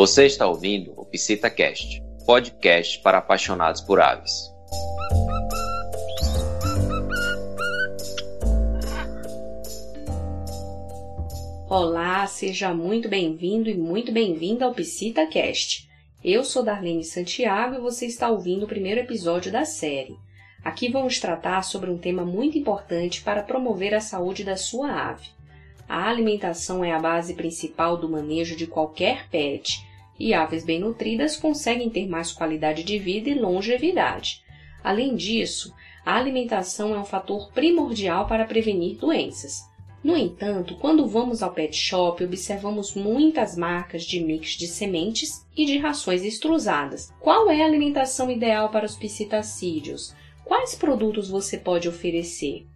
Você está ouvindo o PsitaCast, podcast para apaixonados por aves. Olá, seja muito bem-vindo e muito bem-vinda ao PsitaCast. Eu sou Darlene Santiago e você está ouvindo o primeiro episódio da série. Aqui vamos tratar sobre um tema muito importante para promover a saúde da sua ave. A alimentação é a base principal do manejo de qualquer pet, e aves bem nutridas conseguem ter mais qualidade de vida e longevidade. Além disso, a alimentação é um fator primordial para prevenir doenças. No entanto, quando vamos ao pet shop, observamos muitas marcas de mix de sementes e de rações extrusadas. Qual é a alimentação ideal para os psitacídeos? Quais produtos você pode oferecer?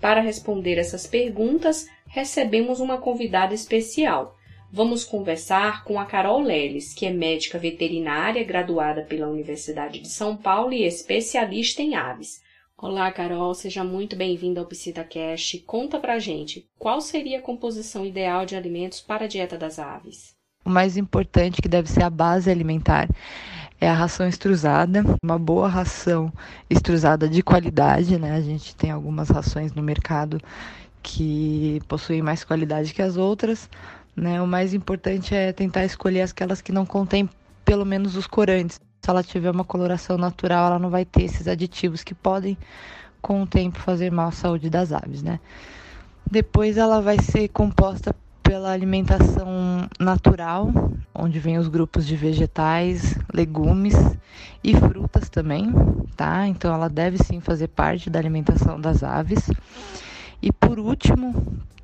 Para responder essas perguntas, recebemos uma convidada especial. Vamos conversar com a Carol Leles, que é médica veterinária graduada pela Universidade de São Paulo e especialista em aves. Olá, Carol, seja muito bem-vinda ao PsitaCast. Conta pra gente, qual seria a composição ideal de alimentos para a dieta das aves? O mais importante, que deve ser a base alimentar, é a ração extrusada, uma boa ração extrusada de qualidade, né? A gente tem algumas rações no mercado que possuem mais qualidade que as outras, né? O mais importante é tentar escolher aquelas que não contêm pelo menos os corantes se ela tiver uma coloração natural, ela não vai ter esses aditivos que podem, com o tempo, fazer mal à saúde das aves, né? Depois ela vai ser composta pela alimentação natural, onde vem os grupos de vegetais, legumes e frutas também, tá? Então ela deve sim fazer parte da alimentação das aves. E por último,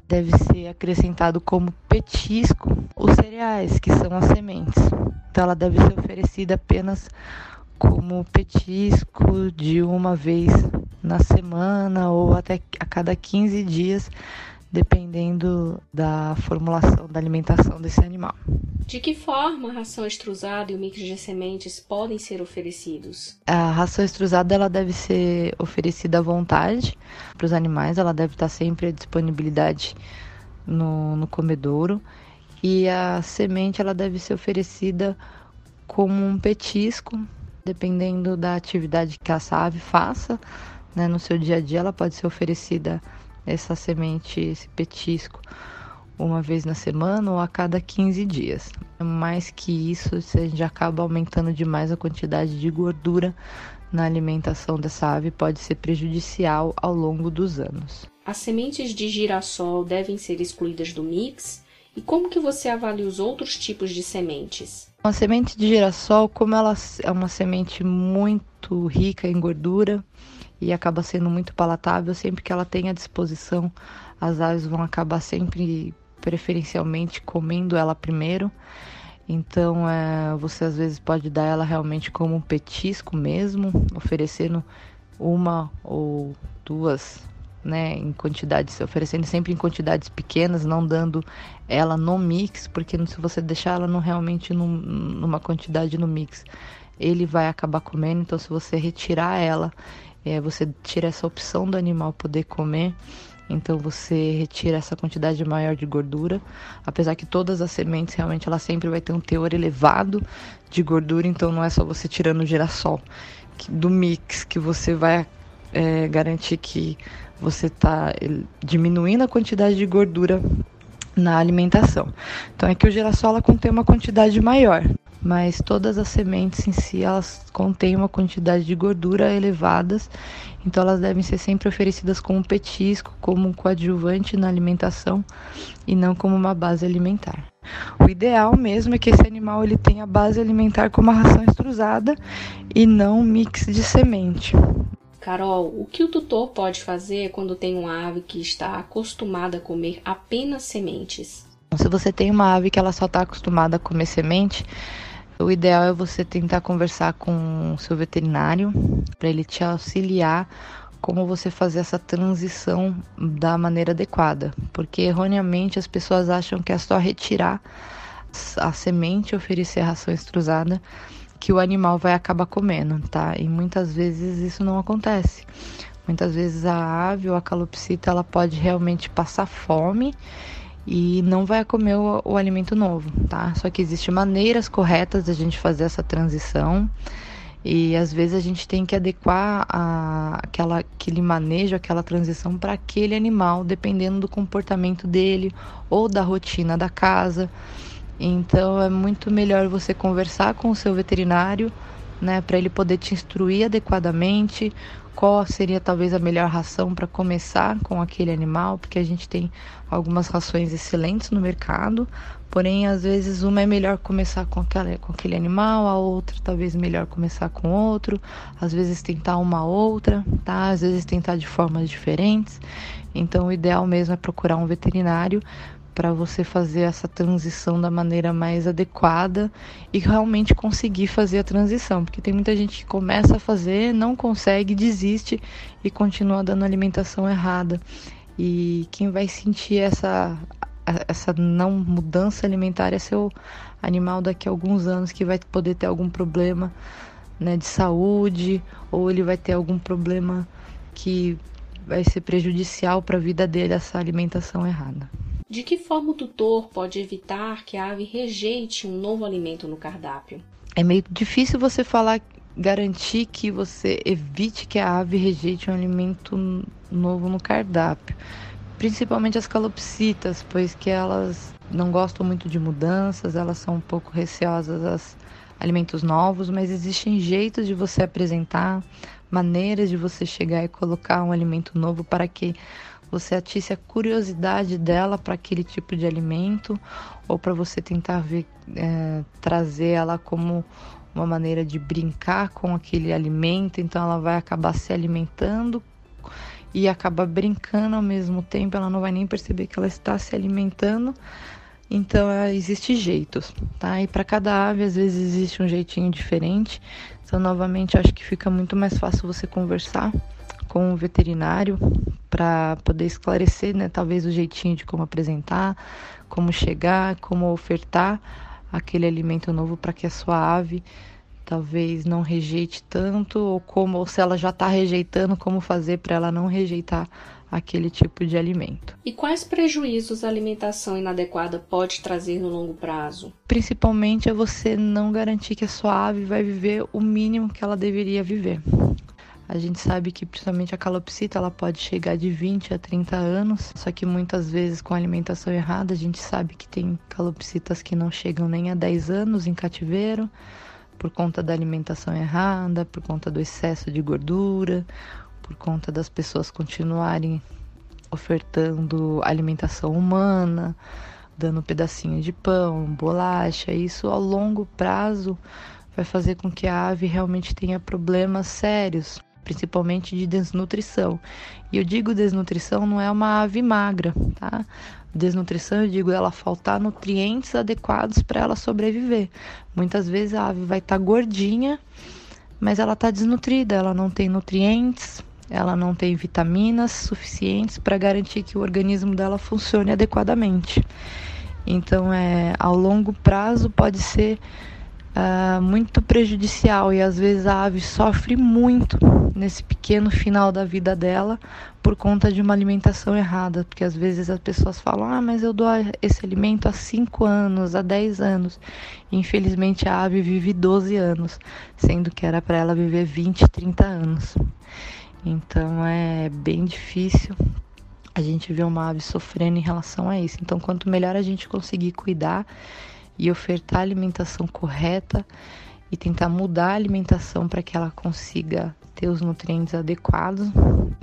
deve ser acrescentado como petisco os cereais, que são as sementes. Então ela deve ser oferecida apenas como petisco de uma vez na semana ou até a cada 15 dias, dependendo da formulação da alimentação desse animal. De que forma a ração extrusada e o mix de sementes podem ser oferecidos? A ração extrusada ela deve ser oferecida à vontade para os animais, ela deve estar sempre à disponibilidade no, no comedouro e a semente ela deve ser oferecida como um petisco, dependendo da atividade que a ave faça, né, no seu dia a dia ela pode ser oferecida essa semente, esse petisco uma vez na semana ou a cada 15 dias. Mais que isso, a gente acaba aumentando demais a quantidade de gordura na alimentação dessa ave, pode ser prejudicial ao longo dos anos. As sementes de girassol devem ser excluídas do mix? E como que você avalia os outros tipos de sementes? A semente de girassol, como ela é uma semente muito rica em gordura e acaba sendo muito palatável, sempre que ela tem à disposição, as aves vão acabar sempre preferencialmente comendo ela primeiro. Então, é, você às vezes pode dar ela realmente como um petisco mesmo, oferecendo uma ou duas, né, em quantidades, oferecendo sempre em quantidades pequenas, não dando ela no mix, porque se você deixar ela no, realmente num, numa quantidade no mix, ele vai acabar comendo. Então, se você retirar ela, é, você tira essa opção do animal poder comer então você retira essa quantidade maior de gordura, apesar que todas as sementes realmente ela sempre vai ter um teor elevado de gordura, então não é só você tirando o girassol do mix que você vai é, garantir que você está diminuindo a quantidade de gordura na alimentação. Então é que o girassol ela contém uma quantidade maior mas todas as sementes em si elas contêm uma quantidade de gordura elevadas, então elas devem ser sempre oferecidas como petisco, como um coadjuvante na alimentação e não como uma base alimentar. O ideal mesmo é que esse animal ele tenha base alimentar como a ração extrusada e não um mix de semente. Carol, o que o tutor pode fazer quando tem uma ave que está acostumada a comer apenas sementes? Se você tem uma ave que ela só está acostumada a comer semente, o ideal é você tentar conversar com o seu veterinário para ele te auxiliar como você fazer essa transição da maneira adequada, porque erroneamente as pessoas acham que é só retirar a semente e oferecer a ração extrusada que o animal vai acabar comendo, tá? E muitas vezes isso não acontece. Muitas vezes a ave ou a calopsita ela pode realmente passar fome e não vai comer o, o alimento novo, tá? Só que existem maneiras corretas da gente fazer essa transição. E às vezes a gente tem que adequar a, aquela, aquele manejo, aquela transição para aquele animal, dependendo do comportamento dele ou da rotina da casa. Então é muito melhor você conversar com o seu veterinário, né, para ele poder te instruir adequadamente qual seria talvez a melhor ração para começar com aquele animal, porque a gente tem algumas rações excelentes no mercado, porém às vezes uma é melhor começar com, aquela, com aquele animal, a outra talvez melhor começar com outro, às vezes tentar uma outra, tá? Às vezes tentar de formas diferentes. Então o ideal mesmo é procurar um veterinário para você fazer essa transição da maneira mais adequada e realmente conseguir fazer a transição, porque tem muita gente que começa a fazer, não consegue, desiste e continua dando alimentação errada. E quem vai sentir essa essa não mudança alimentar é seu animal daqui a alguns anos que vai poder ter algum problema né, de saúde ou ele vai ter algum problema que vai ser prejudicial para a vida dele essa alimentação errada. De que forma o tutor pode evitar que a ave rejeite um novo alimento no cardápio? É meio difícil você falar, garantir que você evite que a ave rejeite um alimento novo no cardápio. Principalmente as calopsitas, pois que elas não gostam muito de mudanças, elas são um pouco receosas a alimentos novos, mas existem jeitos de você apresentar, maneiras de você chegar e colocar um alimento novo para que você atisse a curiosidade dela para aquele tipo de alimento ou para você tentar ver, é, trazer ela como uma maneira de brincar com aquele alimento, então ela vai acabar se alimentando e acaba brincando ao mesmo tempo, ela não vai nem perceber que ela está se alimentando. Então, é, existe jeitos, tá? E para cada ave, às vezes, existe um jeitinho diferente. Então, novamente, acho que fica muito mais fácil você conversar com o veterinário para poder esclarecer, né, talvez o jeitinho de como apresentar, como chegar, como ofertar aquele alimento novo para que a sua ave talvez não rejeite tanto ou como ou se ela já está rejeitando, como fazer para ela não rejeitar aquele tipo de alimento. E quais prejuízos a alimentação inadequada pode trazer no longo prazo? Principalmente é você não garantir que a sua ave vai viver o mínimo que ela deveria viver. A gente sabe que principalmente a calopsita ela pode chegar de 20 a 30 anos, só que muitas vezes com a alimentação errada, a gente sabe que tem calopsitas que não chegam nem a 10 anos em cativeiro, por conta da alimentação errada, por conta do excesso de gordura, por conta das pessoas continuarem ofertando alimentação humana, dando pedacinho de pão, bolacha, isso ao longo prazo vai fazer com que a ave realmente tenha problemas sérios principalmente de desnutrição. E eu digo desnutrição não é uma ave magra, tá? Desnutrição, eu digo ela faltar nutrientes adequados para ela sobreviver. Muitas vezes a ave vai estar tá gordinha, mas ela está desnutrida, ela não tem nutrientes, ela não tem vitaminas suficientes para garantir que o organismo dela funcione adequadamente. Então, é, ao longo prazo pode ser uh, muito prejudicial e às vezes a ave sofre muito nesse pequeno final da vida dela por conta de uma alimentação errada, porque às vezes as pessoas falam: "Ah, mas eu dou esse alimento há 5 anos, há 10 anos". Infelizmente a ave vive 12 anos, sendo que era para ela viver 20, 30 anos. Então é bem difícil a gente ver uma ave sofrendo em relação a isso. Então, quanto melhor a gente conseguir cuidar e ofertar a alimentação correta e tentar mudar a alimentação para que ela consiga ter os nutrientes adequados,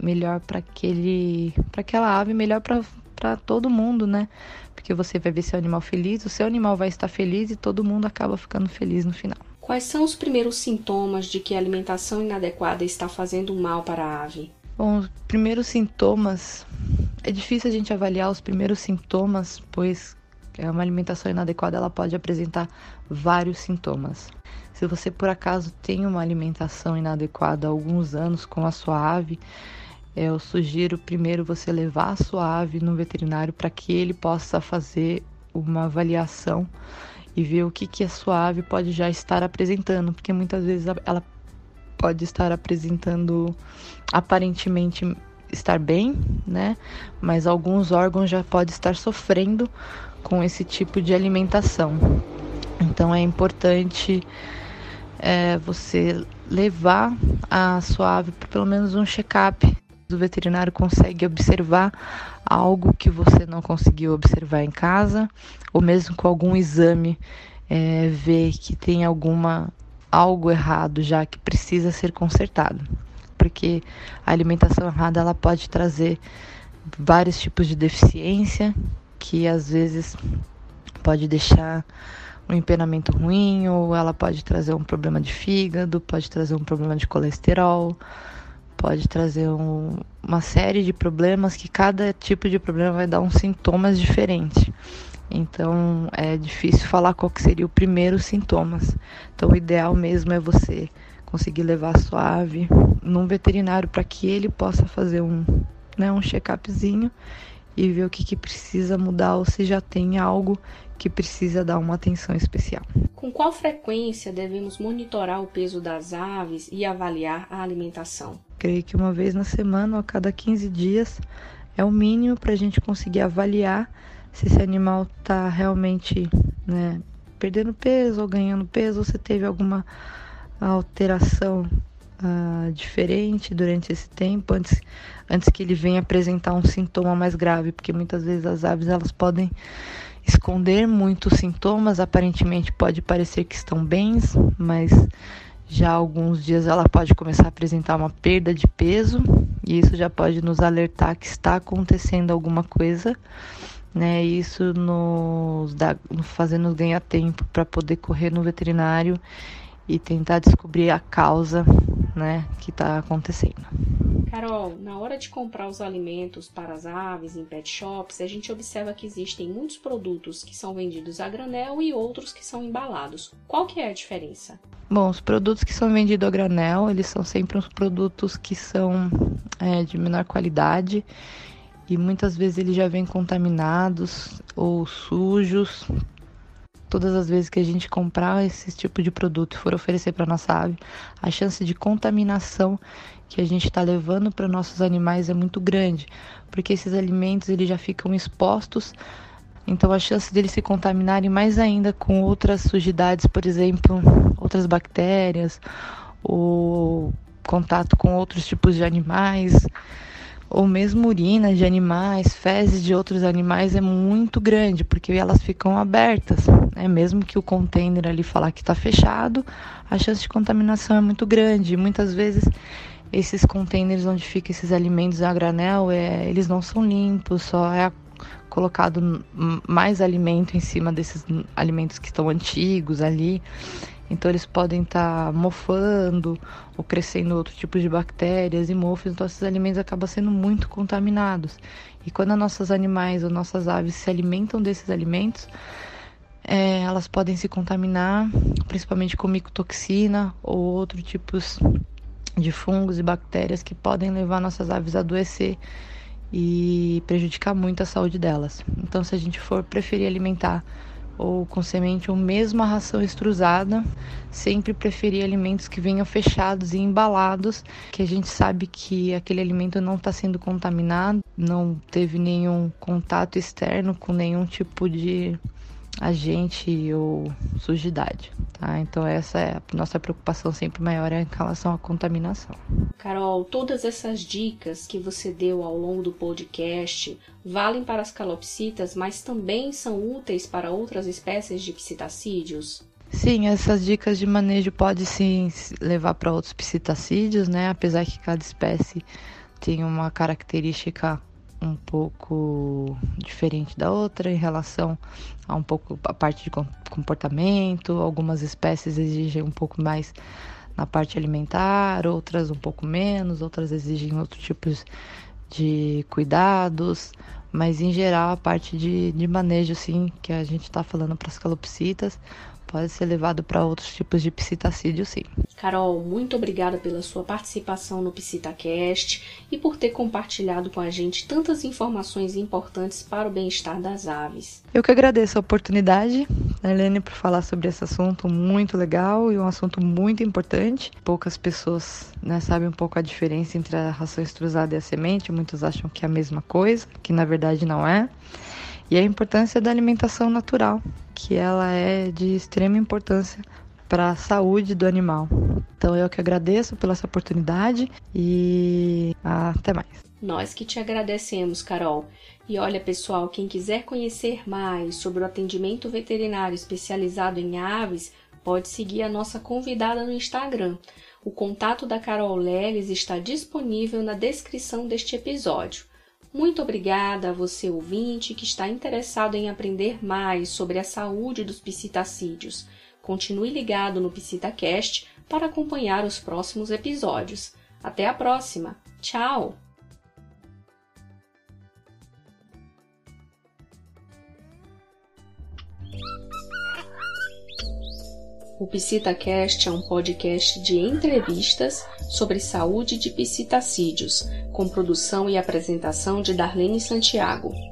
melhor para aquele, para aquela ave, melhor para todo mundo, né? Porque você vai ver seu animal feliz, o seu animal vai estar feliz e todo mundo acaba ficando feliz no final. Quais são os primeiros sintomas de que a alimentação inadequada está fazendo mal para a ave? Bom, os primeiros sintomas é difícil a gente avaliar os primeiros sintomas, pois é uma alimentação inadequada ela pode apresentar vários sintomas. Se você por acaso tem uma alimentação inadequada há alguns anos com a sua ave, eu sugiro primeiro você levar a sua ave no veterinário para que ele possa fazer uma avaliação e ver o que, que a sua ave pode já estar apresentando, porque muitas vezes ela pode estar apresentando aparentemente estar bem, né? Mas alguns órgãos já podem estar sofrendo com esse tipo de alimentação. Então é importante é, você levar a sua ave para pelo menos um check-up. O veterinário consegue observar algo que você não conseguiu observar em casa, ou mesmo com algum exame, é, ver que tem alguma algo errado já que precisa ser consertado. Porque a alimentação errada ela pode trazer vários tipos de deficiência que às vezes pode deixar um empenamento ruim, ou ela pode trazer um problema de fígado, pode trazer um problema de colesterol, pode trazer um, uma série de problemas que cada tipo de problema vai dar uns sintomas diferentes. Então é difícil falar qual que seria o primeiro sintomas. Então o ideal mesmo é você conseguir levar a sua ave num veterinário para que ele possa fazer um, né, um check-upzinho e ver o que, que precisa mudar ou se já tem algo que precisa dar uma atenção especial. Com qual frequência devemos monitorar o peso das aves e avaliar a alimentação? Creio que uma vez na semana ou a cada 15 dias é o mínimo para a gente conseguir avaliar se esse animal está realmente né, perdendo peso ou ganhando peso, ou se teve alguma alteração uh, diferente durante esse tempo, antes, antes que ele venha apresentar um sintoma mais grave, porque muitas vezes as aves elas podem esconder muitos sintomas, aparentemente pode parecer que estão bens, mas já alguns dias ela pode começar a apresentar uma perda de peso e isso já pode nos alertar que está acontecendo alguma coisa, né? Isso nos dá, fazendo ganhar tempo para poder correr no veterinário e tentar descobrir a causa, né, que está acontecendo. Carol, na hora de comprar os alimentos para as aves em pet shops, a gente observa que existem muitos produtos que são vendidos a granel e outros que são embalados. Qual que é a diferença? Bom, os produtos que são vendidos a granel, eles são sempre os produtos que são é, de menor qualidade e muitas vezes eles já vêm contaminados ou sujos todas as vezes que a gente comprar esse tipo de produto e for oferecer para nossa ave, a chance de contaminação que a gente está levando para nossos animais é muito grande, porque esses alimentos eles já ficam expostos, então a chance deles se contaminarem mais ainda com outras sujidades, por exemplo, outras bactérias, ou contato com outros tipos de animais ou mesmo urina de animais, fezes de outros animais é muito grande, porque elas ficam abertas. Né? Mesmo que o container ali falar que está fechado, a chance de contaminação é muito grande. Muitas vezes esses containers onde ficam esses alimentos a granel, é, eles não são limpos, só é colocado mais alimento em cima desses alimentos que estão antigos ali. Então eles podem estar tá mofando ou crescendo outro tipo de bactérias e mofos, então esses alimentos acabam sendo muito contaminados. E quando nossos animais ou nossas aves se alimentam desses alimentos, é, elas podem se contaminar, principalmente com micotoxina ou outros tipos de fungos e bactérias que podem levar nossas aves a adoecer e prejudicar muito a saúde delas. Então, se a gente for preferir alimentar ou com semente ou mesmo a ração extrusada, sempre preferir alimentos que venham fechados e embalados, que a gente sabe que aquele alimento não está sendo contaminado, não teve nenhum contato externo com nenhum tipo de agente ou sujidade, tá? Então essa é a nossa preocupação sempre maior é em relação à contaminação. Carol, todas essas dicas que você deu ao longo do podcast valem para as calopsitas, mas também são úteis para outras espécies de psitacídeos? Sim, essas dicas de manejo podem sim levar para outros psitacídeos, né? Apesar que cada espécie tem uma característica um pouco diferente da outra em relação a um pouco a parte de comportamento. Algumas espécies exigem um pouco mais na parte alimentar, outras um pouco menos, outras exigem outros tipos de cuidados, mas em geral a parte de, de manejo, sim, que a gente está falando para as calopsitas, pode ser levado para outros tipos de psitacídio, sim. Carol, muito obrigada pela sua participação no PsitaCast e por ter compartilhado com a gente tantas informações importantes para o bem-estar das aves. Eu que agradeço a oportunidade Helene por falar sobre esse assunto muito legal e um assunto muito importante. Poucas pessoas né, sabem um pouco a diferença entre a ração extrusada e a semente. Muitos acham que é a mesma coisa, que na verdade não é. E a importância da alimentação natural, que ela é de extrema importância para a saúde do animal. Então eu que agradeço pela essa oportunidade e até mais. Nós que te agradecemos, Carol. E olha, pessoal, quem quiser conhecer mais sobre o atendimento veterinário especializado em aves, pode seguir a nossa convidada no Instagram. O contato da Carol Leles está disponível na descrição deste episódio. Muito obrigada a você ouvinte que está interessado em aprender mais sobre a saúde dos psitacídeos. Continue ligado no PsitaCast para acompanhar os próximos episódios. Até a próxima! Tchau! O PsitaCast é um podcast de entrevistas sobre saúde de psitacídeos, com produção e apresentação de Darlene Santiago.